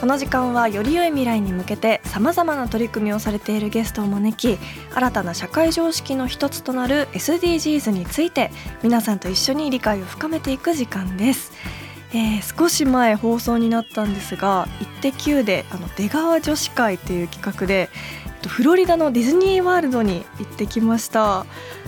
この時間はより良い未来に向けてさまざまな取り組みをされているゲストを招き新たな社会常識の一つとなる SDGs について皆さんと一緒に理解を深めていく時間です、えー少し前放送になったんですが「イッテ Q!」であの出川女子会という企画でフロリダのディズニーワールドに行ってきました。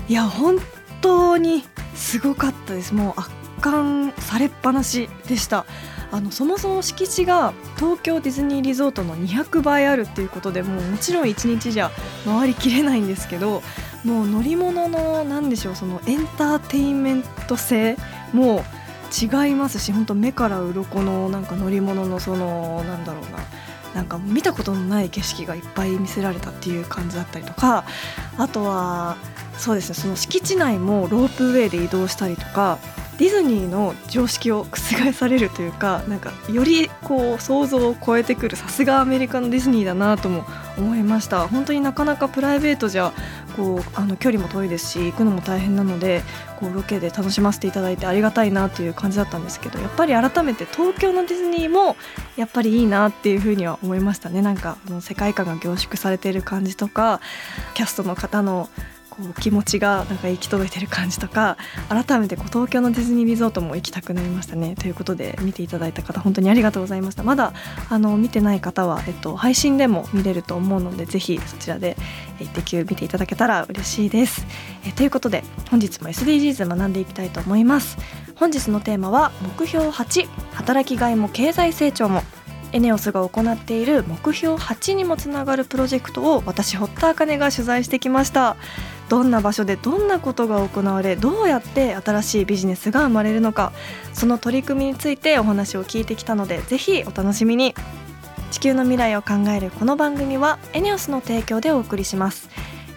いや本当にすごかったです。もう圧巻されっぱなしでした。あのそもそも敷地が東京ディズニーリゾートの200倍あるっていうことでもうもちろん1日じゃ回りきれないんですけどもう乗り物のなんでしょうそのエンターテインメント性も違いますし本当目から鱗のなんか乗り物のそのなんだろうな。なんか見たことのない景色がいっぱい見せられたっていう感じだったりとかあとはそうですねその敷地内もロープウェイで移動したりとかディズニーの常識を覆されるというかなんかよりこう想像を超えてくるさすがアメリカのディズニーだなとも思いました。本当になかなかプライベートじゃこうあの距離も遠いですし行くのも大変なのでこうロケで楽しませていただいてありがたいなという感じだったんですけどやっぱり改めて東京のディズニーもやっぱりいいなっていうふうには思いましたね。なんか世界観が凝縮されている感じとかキャストの方のこう気持ちがなんか行き届いてる感じとか改めてこう東京のディズニーリゾートも行きたくなりましたね。ということで見ていただいた方本当にありがとうございました。まだあの見てない方は、えっと、配信でも見れると思うのでぜひそちらで「イッテ Q!」見ていただけたら嬉しいです。えということで本日も SDGs 学んでいきたいと思います。本日のテーマは目標8働きがいも経済成長も。エネオスが行っている目標8にもつながるプロジェクトを私堀田茜が取材してきました。どんな場所でどんなことが行われどうやって新しいビジネスが生まれるのかその取り組みについてお話を聞いてきたのでぜひお楽しみに。地球の未来を考えるこの番組はエネオスの提供でお送りします。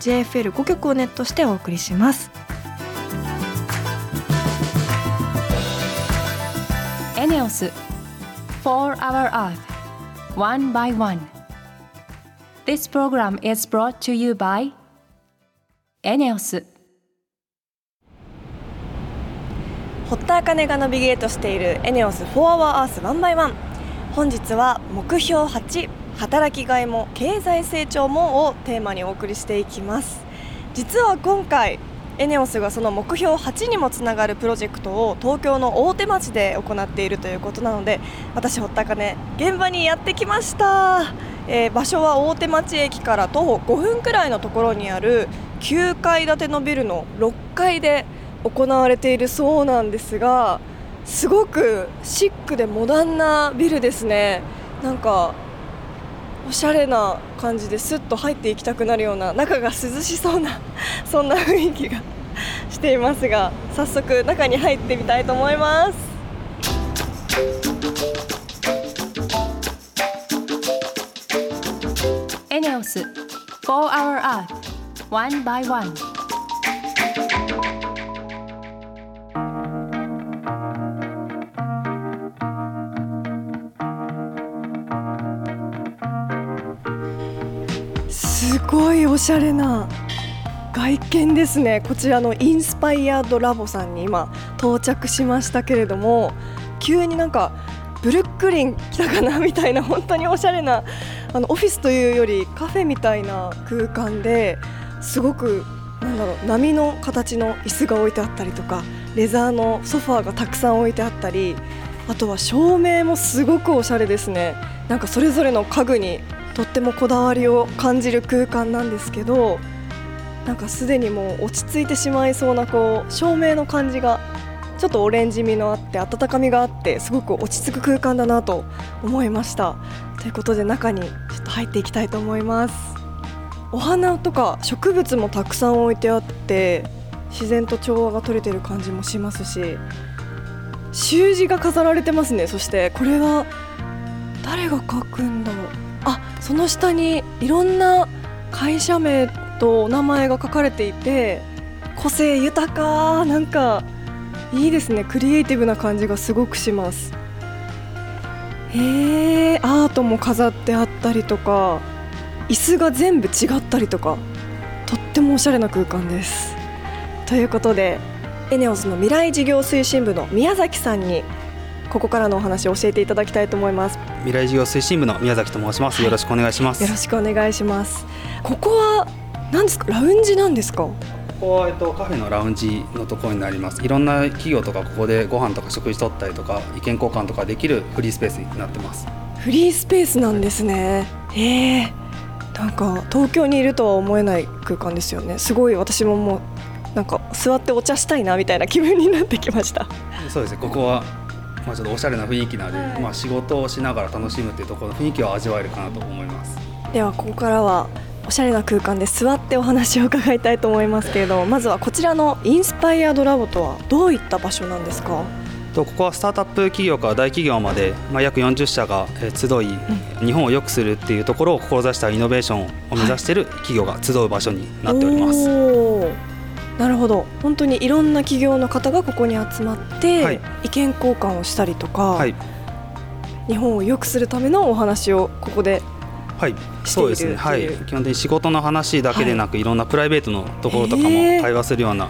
JFL5 曲をネットしてお送りしますエネオス4 Hour Earth One by One This program is brought to you by エネオス堀田茜がナビゲートしているエネオス4 Hour Earth 1 by 1本日は目標8働きがいも経済成長もをテーマにお送りしていきます。実は今回エネオスがその目標8にもつながるプロジェクトを東京の大手町で行っているということなので私堀田茜現場にやってきました、えー場所は大手町駅から徒歩5分くらいのところにある9階建てのビルの6階で行われているそうなんですがすごくシックでモダンなビルですね。なんかおしゃれな感じですっと入っていきたくなるような中が涼しそうな そんな雰囲気がしていますが早速中に入ってみたいと思います。エネオス4 Hour Earth One by One. ごいおしゃれな外見ですね。こちらのインスパイアードラボさんに今到着しましたけれども急になんかブルックリン来たかなみたいな本当におしゃれなあのオフィスというよりカフェみたいな空間ですごくなんだろう波の形の椅子が置いてあったりとかレザーのソファーがたくさん置いてあったりあとは照明もすごくおしゃれですね。なんかそれぞれの家具にとってもこだわりを感じる空間なんですけどなんかすでにもう落ち着いてしまいそうなこう照明の感じがちょっとオレンジ味のあって温かみがあってすごく落ち着く空間だなと思いました。ということで中にちょっと入っていきたいと思います。お花とか植物もたくさん置いてあって自然と調和が取れてる感じもしますし習字が飾られてますね。そしてこれは誰が書くんだろう？あその下にいろんな会社名とお名前が書かれていて個性豊かなんかいいですね。クリエイティブな感じがすごくします。へえアートも飾ってあったりとか椅子が全部違ったりとかとってもおしゃれな空間です。ということでエネオスの未来事業推進部の宮崎さんにここからのお話を教えていただきたいと思います。未来事業推進部の宮崎と申します、よろしくお願いします。よろしくお願いします。ここは何ですか？ラウンジなんですか？ここは、えっと、カフェのラウンジのところになります。いろんな企業とかここでご飯とか食事取ったりとか意見交換とかできるフリースペースになってます。フリースペースなんですね、へえ。なんか東京にいるとは思えない空間ですよね。すごい私ももうなんか座ってお茶したいなみたいな気分になってきました。そうですね。ここはまあちょっとおしゃれな雰囲気なので、はい、まあ仕事をしながら楽しむっていうところの雰囲気を味わえるかなと思います。ではここからはおしゃれな空間で座ってお話を伺いたいと思いますけれどまずはこちらのインスパイアドラボとはどういった場所なんですか？とここはスタートアップ企業から大企業まで、まあ、約40社が集い、うん、日本を良くするっていうところを志したイノベーションを目指している企業が集う場所になっております。はいなるほど。本当にいろんな企業の方がここに集まって、はい、意見交換をしたりとか、はい、日本を良くするためのお話をここではい。そうですね、はい、基本的に仕事の話だけでなく、はい、いろんなプライベートのところとかも会話するような、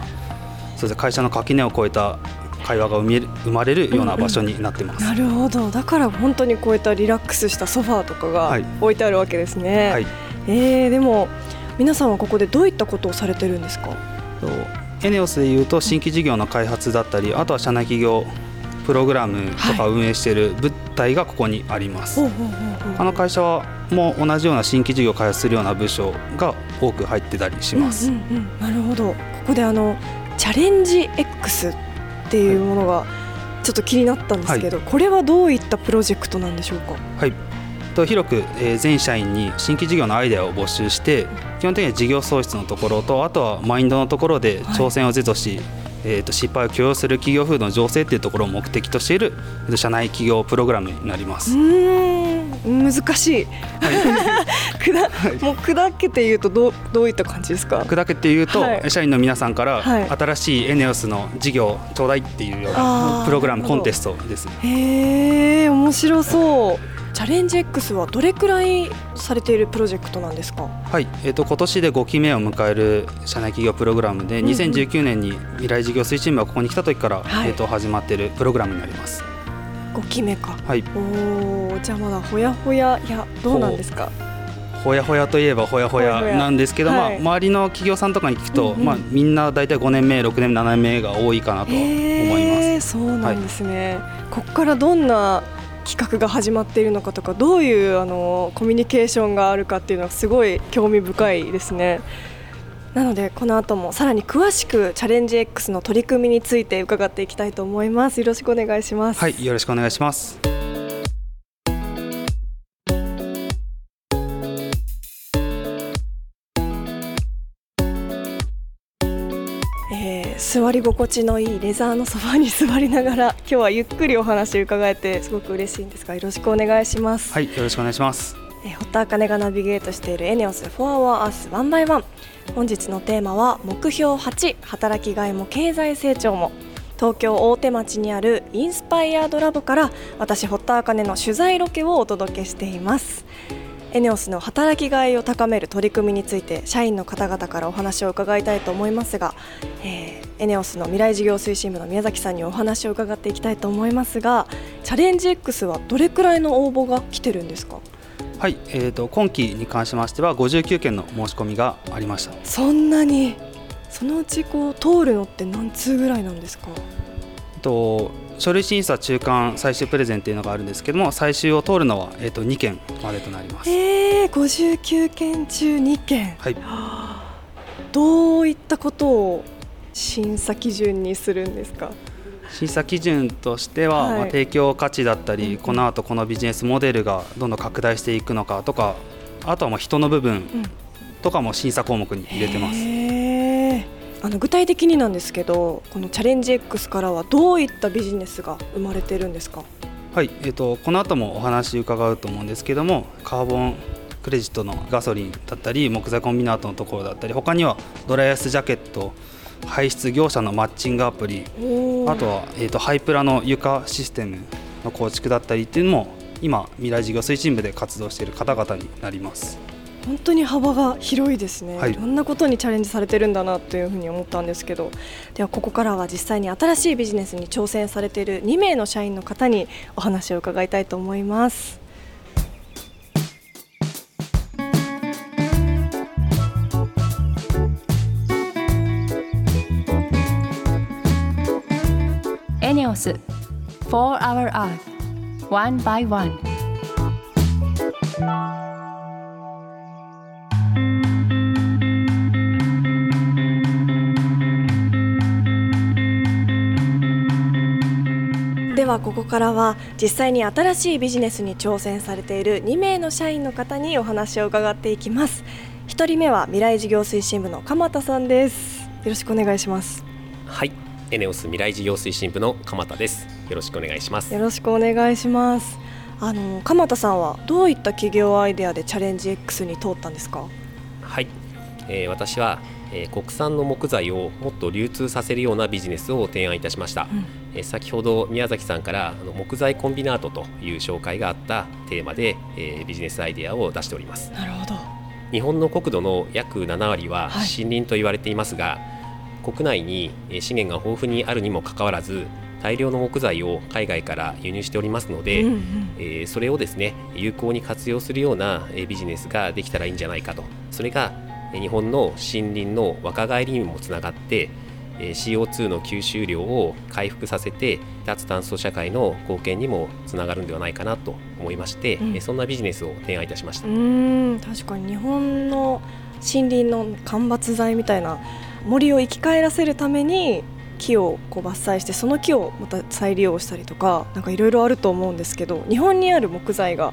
そうです会社の垣根を越えた会話が生まれるような場所になってます、うんうん、なるほど。だから本当にこういったリラックスしたソファーとかが置いてあるわけですね、はい、えー、でも皆さんはここでどういったことをされてるんですか？エネオスでいうと新規事業の開発だったりあとは社内企業プログラムとか運営している物体がここにあります、あの会社はも同じような新規事業を開発するような部署が多く入ってたりします、うんうんうん、なるほど。ここであのチャレンジ X っていうものがちょっと気になったんですけど、はい、これはどういったプロジェクトなんでしょうか？はいと広く、えー、全社員に新規事業のアイデアを募集して基本的には事業創出のところとあとはマインドのところで挑戦を是とし、はいえー、と失敗を許容する企業風土の醸成っていうところを目的としている社内企業プログラムになります。難しい、はい、もう砕けて言うとどうどういった感じですか？砕けて言うと、はい、社員の皆さんから新しいエネオスの事業ちょうだいっていうようなプログラムコンテストです。へえ面白そうチャレンジ X はどれくらいされているプロジェクトなんですか？はい、えっ、ー、と今年で5期目を迎える社内企業プログラムで、うんうん、2019年に未来事業推進部がここに来た時から、はい、えっ、ー、と始まっているプログラムになります。5期目か。はい。おお、じゃあまだほやほやいやどうなんですか？ほやほやといえばほやほやなんですけど、まあ、周りの企業さんとかに聞くと、まあ、みんな大体5年目6年目7年目が多いかなと思います。そうなんですね、はい、ここからどんな企画が始まっているのかとかどういうあのコミュニケーションがあるかっていうのはすごい興味深いですね。なのでこの後もさらに詳しくチャレンジ X の取り組みについて伺っていきたいと思います。よろしくお願いします。はい、よろしくお願いします。座り心地のいいレザーのソファに座りながら 今日はゆっくりお話伺えてすごく嬉しいんですがよろしくお願いします。はいよろしくお願いします。え堀田茜がナビゲートしている ENEOS FOR OUR EARTH ONE BY ONE。本日のテーマは目標8働きがいも経済成長も。東京大手町にあるインスパイアードラボから私堀田茜の取材ロケをお届けしていますエネオスの働きがいを高める取り組みについて社員の方々からお話を伺いたいと思いますが、えー、エネオスの未来事業推進部の宮崎さんにお話を伺っていきたいと思いますがチャレンジ X はどれくらいの応募が来てるんですか？はい、えーと、今期に関しましては59件の申し込みがありました。そんなに？そのうちこう通るのって何通ぐらいなんですか？と書類審査中間最終プレゼンっていうのがあるんですけども最終を通るのは、えー、と2件までとなります。えー、59件中2件。はい。どういったことを審査基準にするんですか？審査基準としては、はい。まあ、提供価値だったり、うんうん。この後このビジネスモデルがどんどん拡大していくのかとかあとはまあ人の部分とかも審査項目に入れてます。へーあの具体的になんですけどこのチャレンジ X からはどういったビジネスが生まれてるんですか？はい、えー、とこの後もお話伺うと思うんですけどもカーボンクレジットのガソリンだったり木材コンビナートのところだったり他にはドライアイスジャケット排出業者のマッチングアプリあとは、えー、とハイプラの床システムの構築だったりっていうのも今未来事業推進部で活動している方々になります。本当に幅が広いですね、はい。い、ろんなことにチャレンジされてるんだなというふうに思ったんですけど。ではここからは実際に新しいビジネスに挑戦されている2名の社員の方にお話を伺いたいと思います。エネオス4 Hour Earth One by One はここからは実際に新しいビジネスに挑戦されている2名の社員の方にお話を伺っていきます。1人目は未来事業推進部の鎌田さんです。よろしくお願いします。はい、エネオス未来事業推進部の鎌田です。よろしくお願いします。よろしくお願いします。あの鎌田さんはどういった企業アイデアでチャレンジ X に通ったんですか？はい、えー私は、えー国産の木材をもっと流通させるようなビジネスを提案いたしました。えー先ほど宮崎さんからあの木材コンビナートという紹介があったテーマで、えービジネスアイデアを出しております。なるほど。日本の国土の約7割ははい。森林と言われていますが、国内にえー資源が豊富にあるにもかかわらず大量の木材を海外から輸入しておりますので、うんうん。えーそれをですね有効に活用するようなえービジネスができたらいいんじゃないかと。それがえー日本の森林の若返りにもつながってえー CO2 の吸収量を回復させて脱炭素社会の貢献にもつながるんではないかなと思いまして、うんえーそんなビジネスを提案いたしましたう。ーん確かに日本の森林の間伐材みたいな森を生き返らせるために木をこう伐採してその木をまた再利用したりとかなんかいろいろあると思うんですけど日本にある木材が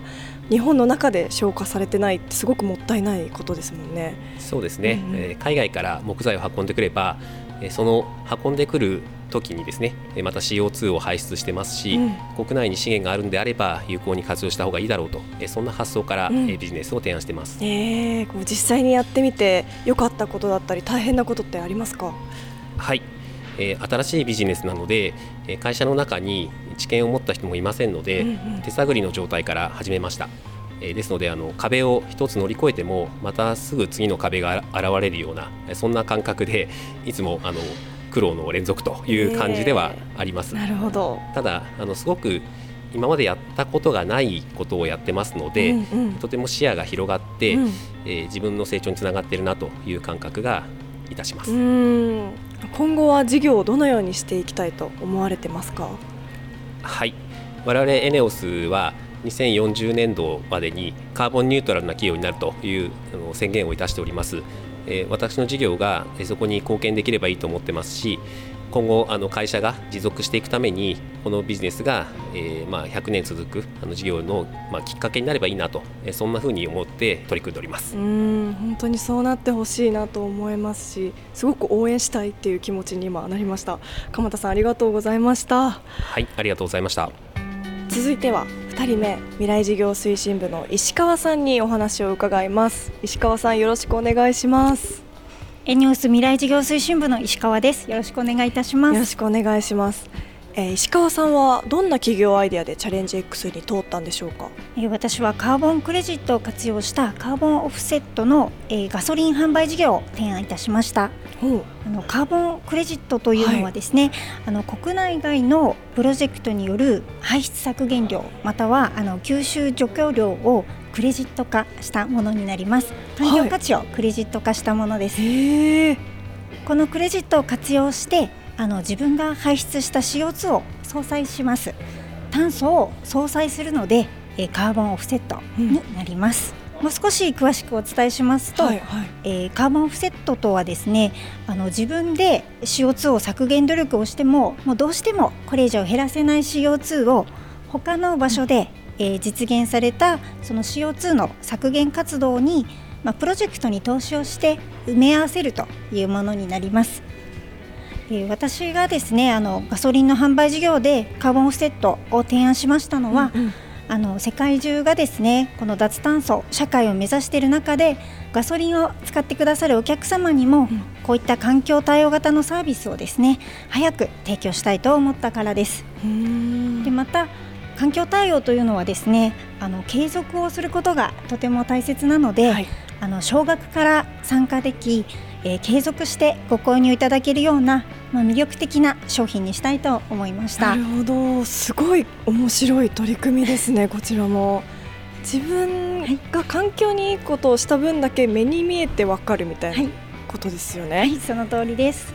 日本の中で消化されてないってすごくもったいないことですもんね。そうですね、うんうん。えー海外から木材を運んでくれば、えーその運んでくる時にですねえーまた CO2 を排出してますし、うん。国内に資源があるんであれば有効に活用した方がいいだろうと、えーそんな発想から、ビジネスを提案してます。えー、こう実際にやってみて良かったことだったり大変なことってありますか？はい、えー新しいビジネスなので、えー会社の中に知見を持った人もいませんので、うんうん手探りの状態から始めました。えーですのであの壁を一つ乗り越えてもまたすぐ次の壁が現れるようなえーそんな感覚でいつもあの苦労の連続という感じではあります。なるほど。ただあのすごく今までやったことがないことをやってますので、うんうんとても視野が広がって、うんえー自分の成長につながっているなという感覚がいたします。今後は事業をどのようにしていきたいと思われてますか？はい。我々エネオスは2040年度までにカーボンニュートラルな企業になるという宣言をいたしております、私の事業がそこに貢献できればいいと思ってますし今後あの会社が持続していくためにこのビジネスが、えーまあ、100年続くあの事業の、まあ、きっかけになればいいなと、えーそんなふうに思って取り組んでおります。うーん本当にそうなってほしいなと思いますしすごく応援したいっていう気持ちに今なりました。鎌田さんありがとうございました。はいありがとうございました。続いては2人目未来事業推進部の石川さんにお話を伺います。石川さんよろしくお願いしますエニオス未来事業推進部の石川です。よろしくお願いいたしまよろす。しくお願いします、えー石川さんはどんな企業アイデアでチャレンジ X に通ったんでしょうか？えー私はカーボンクレジットを活用したカーボンオフセットの、えーガソリン販売事業を提案いたしました。あのカーボンクレジットというのはですね、あの国内外のプロジェクトによる排出削減量またはあの吸収除去量をクレジット化したものになります。環境価値をクレジット化したものです。へえ。このクレジットを活用してあの自分が排出した CO2 を相殺します。炭素を相殺するので、えー、カーボンオフセットになります、うん、もう少し詳しくお伝えしますと、はいはい、えー、カーボンオフセットとはですねあの自分で CO2 を削減努力をしてももうどうしてもこれ以上減らせない CO2 を他の場所で、えー、実現されたその CO2 の削減活動に、まあ、プロジェクトに投資をして埋め合わせるというものになります。えー、私がですねあのガソリンの販売事業でカーボンオフセットを提案しましたのは、うんうんあの世界中がですねこの脱炭素社会を目指している中でガソリンを使ってくださるお客様にも、うん、こういった環境対応型のサービスをですね早く提供したいと思ったからです。でまた環境対応というのはですねあの継続をすることがとても大切なので、はい、あの少額から参加でき、えー、継続してご購入いただけるような、まあ、魅力的な商品にしたいと思いました。なるほど。すごい面白い取り組みですねこちらも。自分が環境にいいことをした分だけ目に見えてわかるみたいなことですよね、はい、はい、その通りです。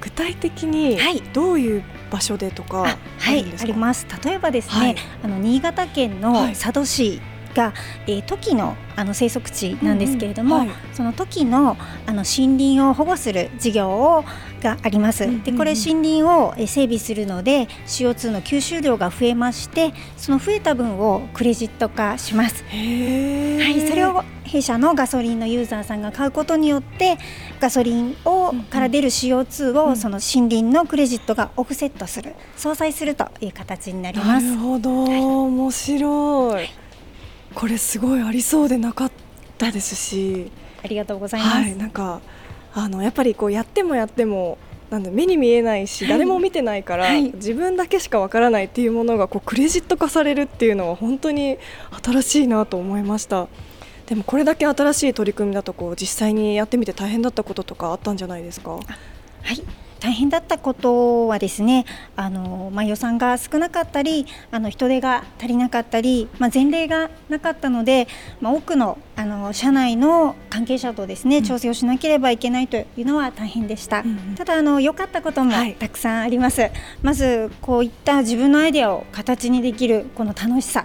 具体的にどういう場所でとかはいあります。例えばですね、はい、あの新潟県の佐渡市が、えー、トキのあの生息地なんですけれども、うんうんはい、その時のあの森林を保護する事業をがあります。でこれ森林を整備するので CO2 の吸収量が増えましてその増えた分をクレジット化します。はい、それを弊社のガソリンのユーザーさんが買うことによってガソリンをから出る CO2 をその森林のクレジットがオフセットする相殺するという形になります。なるほど、はい、面白い。これすごいありそうでなかったですし。ありがとうございます、はい、なんかあのやっぱりこうやってもやってもなんだ目に見えないし、誰も見てないから、はい、自分だけしかわからないっていうものがこうクレジット化されるっていうのは本当に新しいなと思いました。でもこれだけ新しい取り組みだとこう実際にやってみて大変だったこととかあったんじゃないですか？はい大変だったことはですねあの、まあ、予算が少なかったりあの人手が足りなかったり、まあ、前例がなかったので、まあ、多くのあの社内の関係者とですね、調整をしなければいけないというのは大変でした、うん、ただあの良かったこともたくさんあります、はい、まずこういった自分のアイデアを形にできるこの楽しさ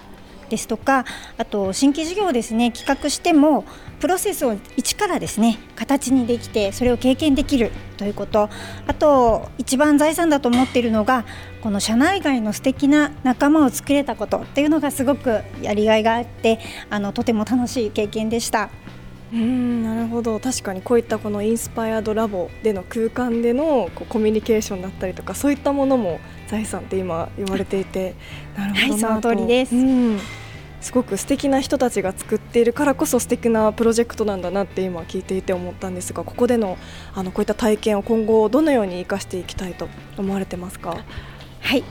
ですとかあと新規事業をですね企画してもプロセスを一からですね形にできてそれを経験できるということ。あと一番財産だと思っているのがこの社内外の素敵な仲間を作れたことっていうのがすごくやりがいがあってあのとても楽しい経験でした。うんなるほど。確かにこういったこのインスパイアドラボでの空間でのこうコミュニケーションだったりとかそういったものも財産って今言われていて。なるほどはい、その通りです、うんすごく素敵な人たちが作っているからこそ素敵なプロジェクトなんだなって今聞いていて思ったんですがここでのあのこういった体験を今後どのように生かしていきたいと思われてますか？はい、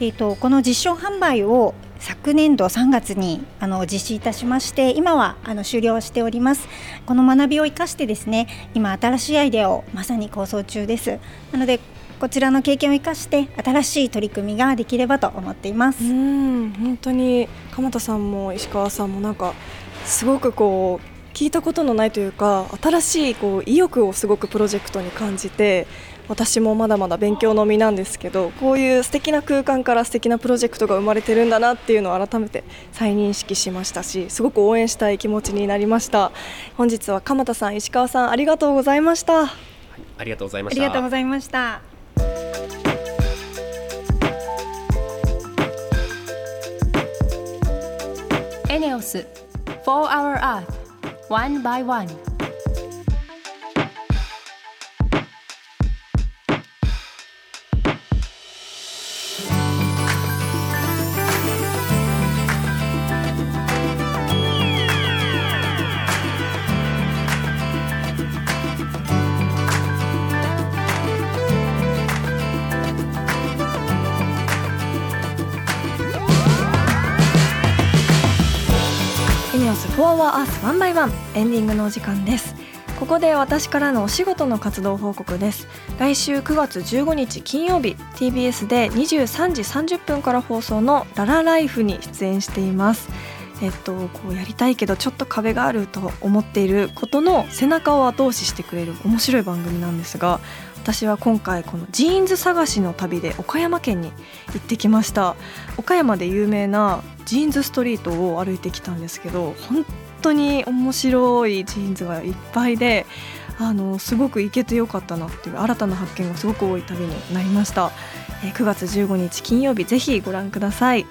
えーと、この実証販売を昨年度3月にあの実施いたしまして今はあの終了しております。この学びを生かしてですね今新しいアイデアをまさに構想中です。なのでこちらの経験を生かして新しい取り組みができればと思っています。うん本当に鎌田さんも石川さんもなんかすごくこう聞いたことのないというか新しいこう意欲をすごくプロジェクトに感じて私もまだまだ勉強の身なんですけどこういう素敵な空間から素敵なプロジェクトが生まれてるんだなっていうのを改めて再認識しましたしすごく応援したい気持ちになりました。本日は鎌田さん石川さんありがとうございました、ありがとうございました。ありがとうございましたエネオス4 Hour Earth One by One OUR EARTH ONE BY ONE エンディングのお時間です。ここで私からのお仕事の活動報告です。来週9月15日金曜日 TBS で23時30分から放送のララライフに出演しています。えっと、こうやりたいけどちょっと壁があると思っていることの背中を後押ししてくれる面白い番組なんですが私は今回このジーンズ探しの旅で岡山県に行ってきました。岡山で有名なジーンズストリートを歩いてきたんですけど本当に面白いジーンズがいっぱいであのすごく行けてよかったなっていう新たな発見がすごく多い旅になりました、えー、9月15日金曜日ぜひご覧ください。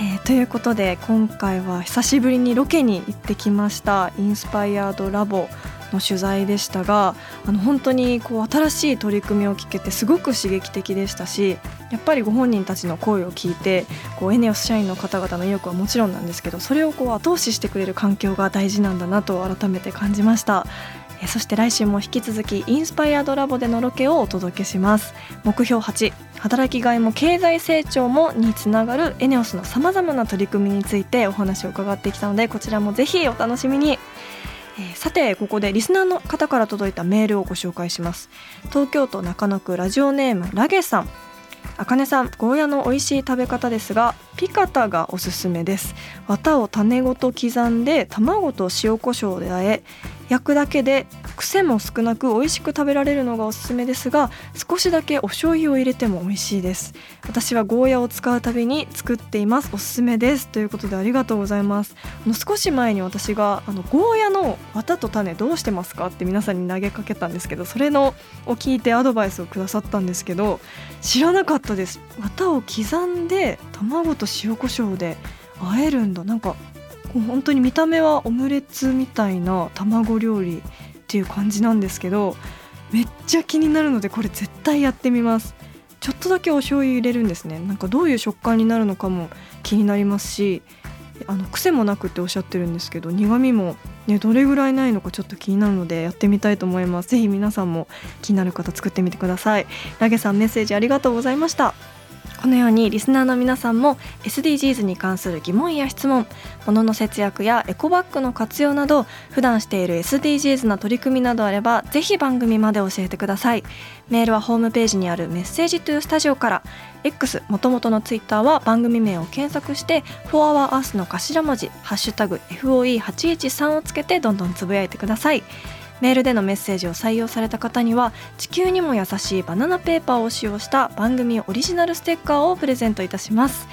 えー、ということで今回は久しぶりにロケに行ってきましたインスパイアードラボの取材でしたがあの本当にこう新しい取り組みを聞けてすごく刺激的でしたしやっぱりご本人たちの声を聞いてこうエネオス社員の方々の意欲はもちろんなんですけどそれをこう後押ししてくれる環境が大事なんだなと改めて感じました。そして来週も引き続きインスパイアドラボでのロケをお届けします。目標8働きがいも経済成長もにつながるエネオスのさまざまな取り組みについてお話を伺ってきたのでこちらもぜひお楽しみに。えー、さてここでリスナーの方から届いたメールをご紹介します。東京都中野区ラジオネームラゲさん。あかねさんゴーヤの美味しい食べ方ですがピカタがおすすめです。綿を種ごと刻んで卵と塩コショウで和え焼くだけで癖も少なく美味しく食べられるのがおすすめですが少しだけお醤油を入れても美味しいです。私はゴーヤを使うたびに作っています。おすすめです。ということでありがとうございます。あの少し前に私があのゴーヤの綿と種どうしてますか？って皆さんに投げかけたんですけどそれのを聞いてアドバイスをくださったんですけど知らなかったです。綿を刻んで卵と塩コショウで和えるんだ。なんか本当に見た目はオムレツみたいな卵料理っていう感じなんですけどめっちゃ気になるのでこれ絶対やってみます。ちょっとだけお醤油入れるんですね。なんかどういう食感になるのかも気になりますしあの癖もなくっておっしゃってるんですけど苦味もねどれぐらいないのかちょっと気になるのでやってみたいと思います。ぜひ皆さんも気になる方作ってみてください。ラゲさんメッセージありがとうございました。このようにリスナーの皆さんも SDGs に関する疑問や質問物の節約やエコバッグの活用など普段している SDGs な取り組みなどあればぜひ番組まで教えてください。メールはホームページにあるメッセージトゥースタジオから X もともとのツイッターは番組名を検索して「4 Hour Earth」の頭文字「ハッシュタグ #FOE813」をつけてどんどんつぶやいてください。メールでのメッセージを採用された方には地球にも優しいバナナペーパーを使用した番組オリジナルステッカーをプレゼントいたします。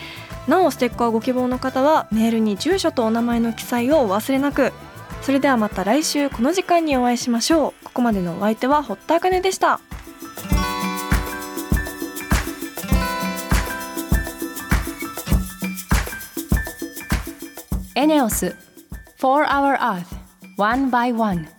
なおステッカーご希望の方はメールに住所とお名前の記載をお忘れなく。それではまた来週この時間にお会いしましょう。ここまでのお相手は堀田茜でした。エネオス4 Hour Earth One by One